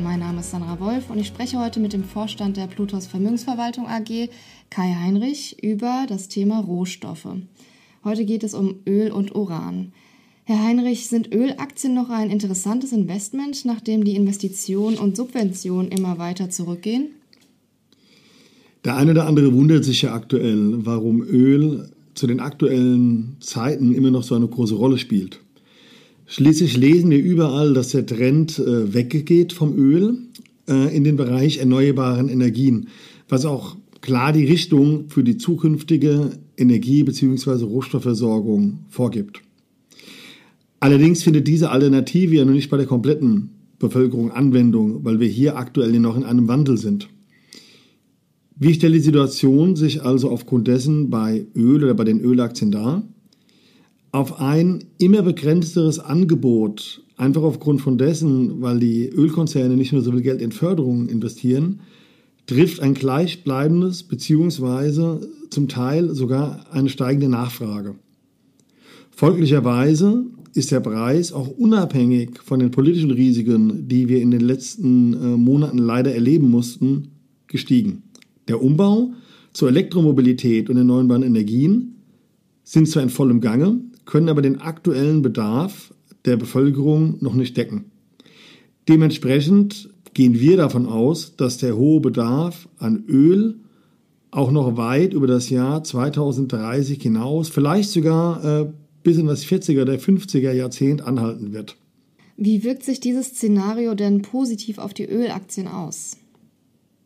Mein Name ist Sandra Wolf und ich spreche heute mit dem Vorstand der Plutos Vermögensverwaltung AG, Kai Heinrich, über das Thema Rohstoffe. Heute geht es um Öl und Uran. Herr Heinrich, sind Ölaktien noch ein interessantes Investment, nachdem die Investitionen und Subventionen immer weiter zurückgehen? Der eine oder andere wundert sich ja aktuell, warum Öl zu den aktuellen Zeiten immer noch so eine große Rolle spielt. Schließlich lesen wir überall, dass der Trend äh, weggeht vom Öl äh, in den Bereich erneuerbaren Energien, was auch klar die Richtung für die zukünftige Energie- bzw. Rohstoffversorgung vorgibt. Allerdings findet diese Alternative ja noch nicht bei der kompletten Bevölkerung Anwendung, weil wir hier aktuell noch in einem Wandel sind. Wie stellt die Situation sich also aufgrund dessen bei Öl oder bei den Ölaktien dar? Auf ein immer begrenzteres Angebot, einfach aufgrund von dessen, weil die Ölkonzerne nicht nur so viel Geld in Förderungen investieren, trifft ein gleichbleibendes beziehungsweise zum Teil sogar eine steigende Nachfrage. Folglicherweise ist der Preis auch unabhängig von den politischen Risiken, die wir in den letzten äh, Monaten leider erleben mussten, gestiegen. Der Umbau zur Elektromobilität und erneuerbaren Energien sind zwar in vollem Gange, können aber den aktuellen Bedarf der Bevölkerung noch nicht decken. Dementsprechend gehen wir davon aus, dass der hohe Bedarf an Öl auch noch weit über das Jahr 2030 hinaus, vielleicht sogar äh, bis in das 40er oder 50er Jahrzehnt anhalten wird. Wie wirkt sich dieses Szenario denn positiv auf die Ölaktien aus?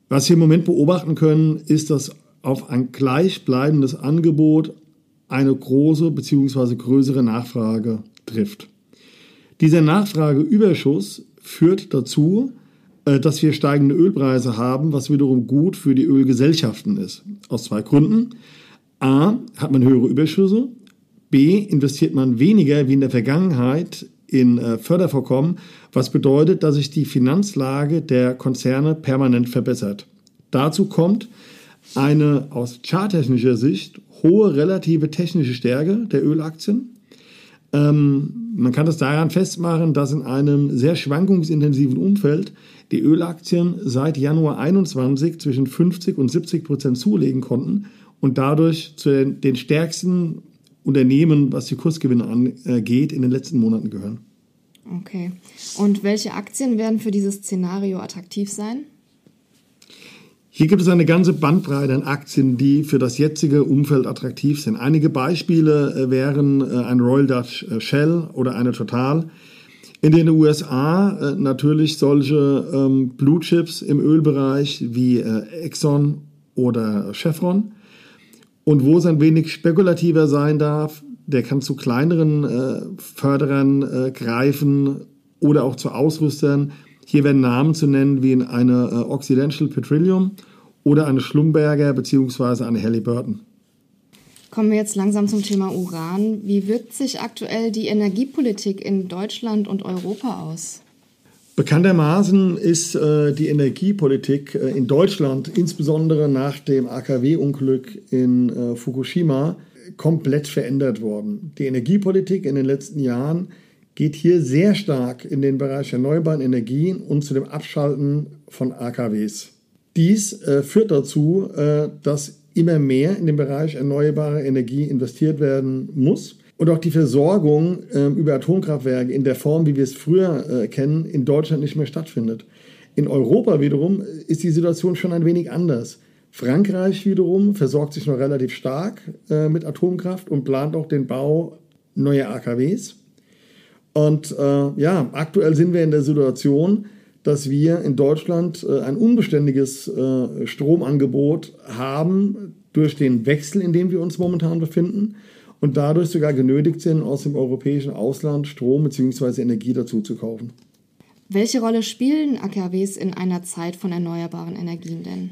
Was wir im Moment beobachten können, ist, dass auf ein gleichbleibendes Angebot eine große bzw. größere Nachfrage trifft. Dieser Nachfrageüberschuss führt dazu, äh, dass wir steigende Ölpreise haben, was wiederum gut für die Ölgesellschaften ist. Aus zwei Gründen. A, hat man höhere Überschüsse. B, investiert man weniger wie in der Vergangenheit in äh, Fördervorkommen, was bedeutet, dass sich die Finanzlage der Konzerne permanent verbessert. Dazu kommt eine aus charttechnischer Sicht hohe relative technische Stärke der Ölaktien. Ähm, man kann das daran festmachen, dass in einem sehr schwankungsintensiven Umfeld die Ölaktien seit Januar 21 zwischen 50 und 70 Prozent zulegen konnten und dadurch zu den, den stärksten Unternehmen, was die Kursgewinne angeht, in den letzten Monaten gehören. Okay. Und welche Aktien werden für dieses Szenario attraktiv sein? Hier gibt es eine ganze Bandbreite an Aktien, die für das jetzige Umfeld attraktiv sind. Einige Beispiele äh, wären äh, ein Royal Dutch äh, Shell oder eine Total. In den USA natürlich solche ähm, Blue Chips im Ölbereich wie Exxon oder Chevron. Und wo es ein wenig spekulativer sein darf, der kann zu kleineren Förderern greifen oder auch zu Ausrüstern, hier werden Namen zu nennen wie in eine äh, Occidental Petroleum oder eine Schlumberger bzw. eine Halliburton. Kommen wir jetzt langsam zum Thema Uran. Wie wirkt sich aktuell die Energiepolitik in Deutschland und Europa aus? Bekanntermaßen ist äh, die Energiepolitik äh, in Deutschland, insbesondere nach dem AKW-Unglück in äh, Fukushima, komplett verändert worden. Die Energiepolitik in den letzten Jahren geht hier sehr stark in den Bereich erneuerbaren Energien und zu dem Abschalten von AKWs. Dies äh, führt dazu, äh, dass immer mehr in den Bereich erneuerbare Energie investiert werden muss und auch die Versorgung äh, über Atomkraftwerke in der Form, wie wir es früher äh, kennen, in Deutschland nicht mehr stattfindet. In Europa wiederum ist die Situation schon ein wenig anders. Frankreich wiederum versorgt sich noch relativ stark äh, mit Atomkraft und plant auch den Bau neue AKWs. Und äh, ja, aktuell sind wir in der Situation, dass wir in Deutschland äh, ein unbeständiges äh, Stromangebot haben durch den Wechsel, in dem wir uns momentan befinden und dadurch sogar genötigt sind, aus dem europäischen Ausland Strom bzw. Energie dazu zu kaufen. Welche Rolle spielen AKWs in einer Zeit von erneuerbaren Energien denn?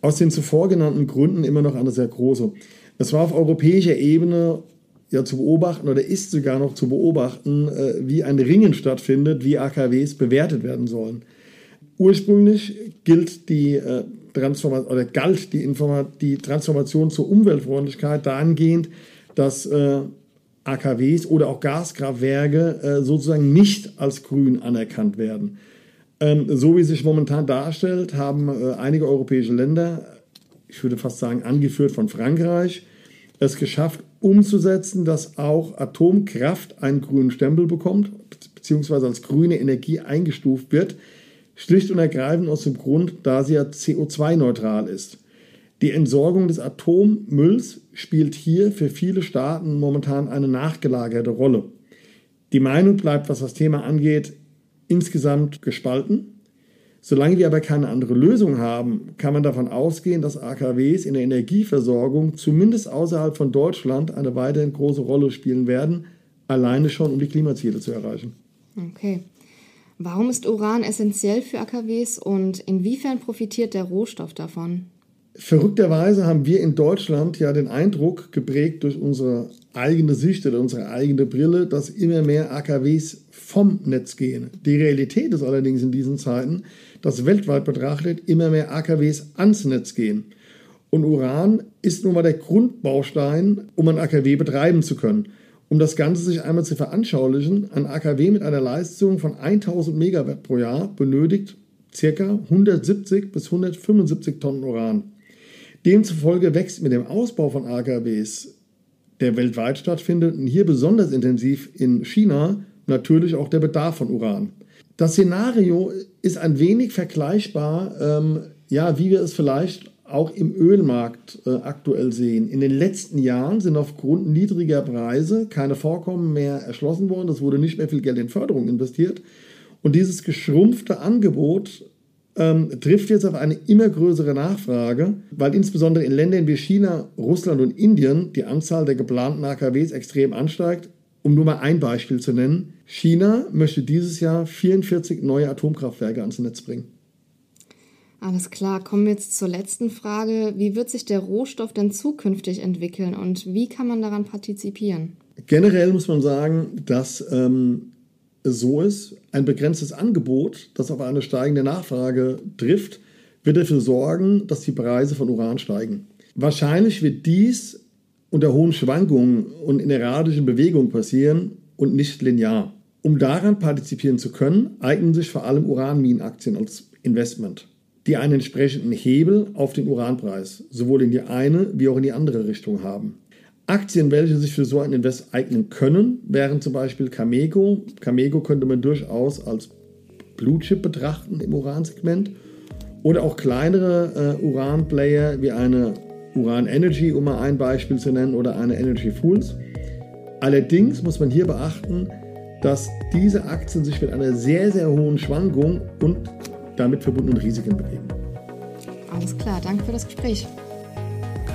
Aus den zuvor genannten Gründen immer noch eine sehr große. Es war auf europäischer Ebene ja zu beobachten oder ist sogar noch zu beobachten, äh, wie ein Ringen stattfindet, wie AKWs bewertet werden sollen. Ursprünglich gilt die äh, Transformation oder galt die, Informa die Transformation zur Umweltfreundlichkeit dahingehend, dass äh, AKWs oder auch Gaskraftwerke äh, sozusagen nicht als grün anerkannt werden. Ähm, so wie sich momentan darstellt, haben äh, einige europäische Länder, ich würde fast sagen angeführt von Frankreich, es geschafft, umzusetzen, dass auch Atomkraft einen grünen Stempel bekommt, beziehungsweise als grüne Energie eingestuft wird, schlicht und ergreifend aus dem Grund, da sie ja CO2-neutral ist. Die Entsorgung des Atommülls spielt hier für viele Staaten momentan eine nachgelagerte Rolle. Die Meinung bleibt, was das Thema angeht, insgesamt gespalten. Solange wir aber keine andere Lösung haben, kann man davon ausgehen, dass AKWs in der Energieversorgung zumindest außerhalb von Deutschland eine weiterhin große Rolle spielen werden, alleine schon um die Klimaziele zu erreichen. Okay. Warum ist Uran essentiell für AKWs und inwiefern profitiert der Rohstoff davon? Verrückterweise haben wir in Deutschland ja den Eindruck, geprägt durch unsere eigene Sicht oder unsere eigene Brille, dass immer mehr AKWs vom Netz gehen. Die Realität ist allerdings in diesen Zeiten, dass weltweit betrachtet immer mehr AKWs ans Netz gehen. Und Uran ist nun mal der Grundbaustein, um ein AKW betreiben zu können. Um das Ganze sich einmal zu veranschaulichen, ein AKW mit einer Leistung von 1000 Megawatt pro Jahr benötigt ca. 170 bis 175 Tonnen Uran. Demzufolge wächst mit dem Ausbau von AKWs, der weltweit stattfindet und hier besonders intensiv in China, natürlich auch der Bedarf von Uran. Das Szenario ist ein wenig vergleichbar, ähm, ja, wie wir es vielleicht auch im Ölmarkt äh, aktuell sehen. In den letzten Jahren sind aufgrund niedriger Preise keine Vorkommen mehr erschlossen worden. Es wurde nicht mehr viel Geld in Förderung investiert. Und dieses geschrumpfte Angebot ähm, trifft jetzt auf eine immer größere Nachfrage, weil insbesondere in Ländern wie China, Russland und Indien die Anzahl der geplanten AKWs extrem ansteigt. Um nur mal ein Beispiel zu nennen, China möchte dieses Jahr 44 neue Atomkraftwerke ans Netz bringen. Alles klar, kommen wir jetzt zur letzten Frage. Wie wird sich der Rohstoff denn zukünftig entwickeln und wie kann man daran partizipieren? Generell muss man sagen, dass ähm, so ist, ein begrenztes Angebot, das auf eine steigende Nachfrage trifft, wird dafür sorgen, dass die Preise von Uran steigen. Wahrscheinlich wird dies unter hohen Schwankungen und in erratischen Bewegungen passieren und nicht linear. Um daran partizipieren zu können, eignen sich vor allem Uranminenaktien als Investment, die einen entsprechenden Hebel auf den Uranpreis sowohl in die eine wie auch in die andere Richtung haben. Aktien, welche sich für so ein Invest eignen können, wären zum Beispiel Cameco. Cameco könnte man durchaus als Blue Chip betrachten im Uransegment. Oder auch kleinere äh, Uran-Player wie eine Uran Energy, um mal ein Beispiel zu nennen, oder eine Energy Fools. Allerdings muss man hier beachten, dass diese Aktien sich mit einer sehr, sehr hohen Schwankung und damit verbundenen Risiken bewegen. Alles klar, danke für das Gespräch.